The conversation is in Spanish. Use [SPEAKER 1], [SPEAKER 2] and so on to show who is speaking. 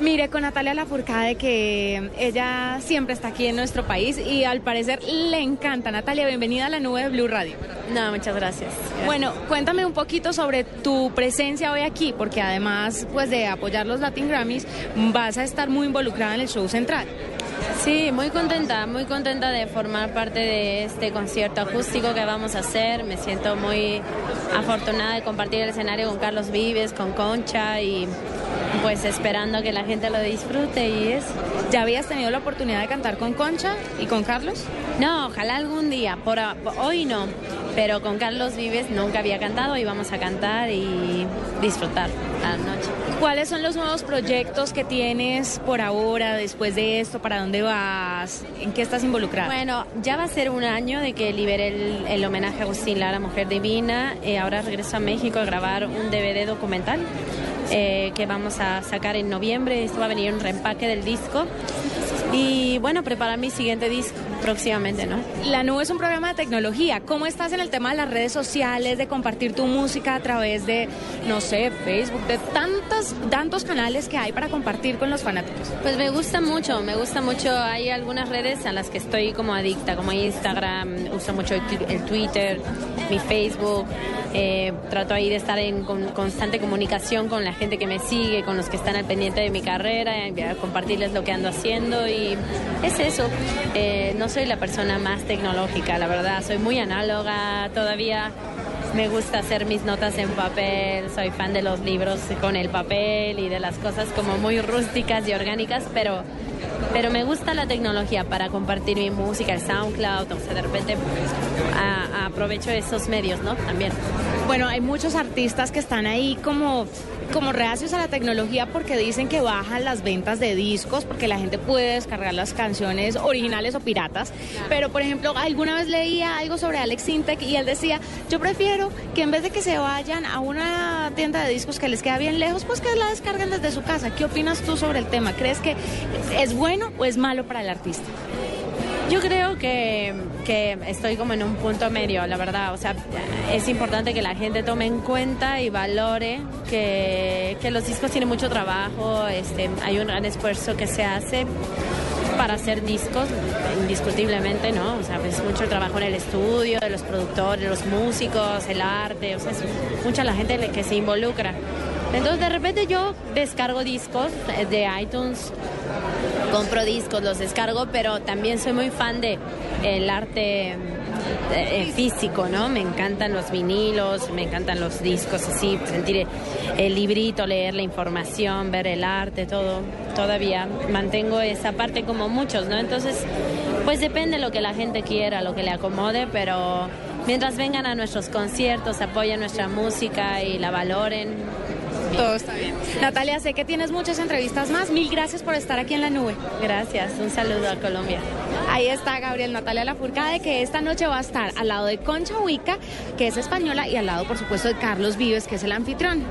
[SPEAKER 1] Mire, con Natalia Lafourcade, que ella siempre está aquí en nuestro país y al parecer le encanta. Natalia, bienvenida a la nube de Blue Radio.
[SPEAKER 2] No, muchas gracias.
[SPEAKER 1] Bueno, cuéntame un poquito sobre tu presencia hoy aquí, porque además pues de apoyar los Latin Grammys, vas a estar muy involucrada en el show central.
[SPEAKER 2] Sí, muy contenta, muy contenta de formar parte de este concierto acústico que vamos a hacer. Me siento muy afortunada de compartir el escenario con Carlos Vives, con Concha y pues esperando que la gente lo disfrute y es.
[SPEAKER 1] ¿Ya habías tenido la oportunidad de cantar con Concha y con Carlos?
[SPEAKER 2] No, ojalá algún día, por, hoy no, pero con Carlos Vives nunca había cantado y vamos a cantar y disfrutar la noche.
[SPEAKER 1] ¿Cuáles son los nuevos proyectos que tienes por ahora, después de esto? ¿Para dónde vas? ¿En qué estás involucrada?
[SPEAKER 2] Bueno, ya va a ser un año de que liberé el, homenaje a Agustín Lara, Mujer Divina. Eh, ahora regreso a México a grabar un DVD documental eh, que vamos a sacar en noviembre. Esto va a venir un reempaque del disco. Y bueno, preparar mi siguiente disco próximamente, ¿no?
[SPEAKER 1] La Nube es un programa de tecnología. ¿Cómo estás en el tema de las redes sociales, de compartir tu música a través de, no sé, Facebook, de tantos, tantos canales que hay para compartir con los fanáticos?
[SPEAKER 2] Pues me gusta mucho, me gusta mucho. Hay algunas redes a las que estoy como adicta, como Instagram, uso mucho el, Twitter, mi Facebook. Eh, trato ahí de estar en constante comunicación con la gente que me sigue, con los que están al pendiente de mi carrera, compartirles lo que ando haciendo y es eso. Eh, no soy la persona más tecnológica, la verdad, soy muy análoga, todavía me gusta hacer mis notas en papel, soy fan de los libros con el papel y de las cosas como muy rústicas y orgánicas, pero, pero me gusta la tecnología para compartir mi música, el SoundCloud, o sea, de repente aprovecho esos medios, ¿no? También.
[SPEAKER 1] Bueno, hay muchos artistas que están ahí como como reacios a la tecnología porque dicen que bajan las ventas de discos porque la gente puede descargar las canciones originales o piratas. Pero, por ejemplo, alguna vez leía algo sobre Alex Sintek y él decía, yo prefiero que en vez de que se vayan a una tienda de discos que les queda bien lejos, pues que la descarguen desde su casa. ¿Qué opinas tú sobre el tema? ¿Crees que es bueno o es malo para el artista?
[SPEAKER 2] Yo creo que, que, estoy como en un punto medio, la verdad. O sea, es importante que la gente tome en cuenta y valore que, que los discos tienen mucho trabajo, este, hay un gran esfuerzo que se hace para hacer discos, indiscutiblemente, ¿no? O sea, es mucho trabajo en el estudio, de los productores, los músicos, el arte, o sea, es mucha la gente que se involucra. Entonces de repente yo descargo discos de iTunes, compro discos, los descargo, pero también soy muy fan de el arte eh, físico, ¿no? Me encantan los vinilos, me encantan los discos así, sentir el librito, leer la información, ver el arte, todo. Todavía mantengo esa parte como muchos, ¿no? Entonces, pues depende de lo que la gente quiera, lo que le acomode, pero mientras vengan a nuestros conciertos, apoyen nuestra música y la valoren,
[SPEAKER 1] todo está bien. Natalia, sé que tienes muchas entrevistas más. Mil gracias por estar aquí en la nube.
[SPEAKER 2] Gracias. Un saludo a Colombia.
[SPEAKER 1] Ahí está Gabriel Natalia Lafourcade, que esta noche va a estar al lado de Concha Huica, que es española, y al lado, por supuesto, de Carlos Vives, que es el anfitrión.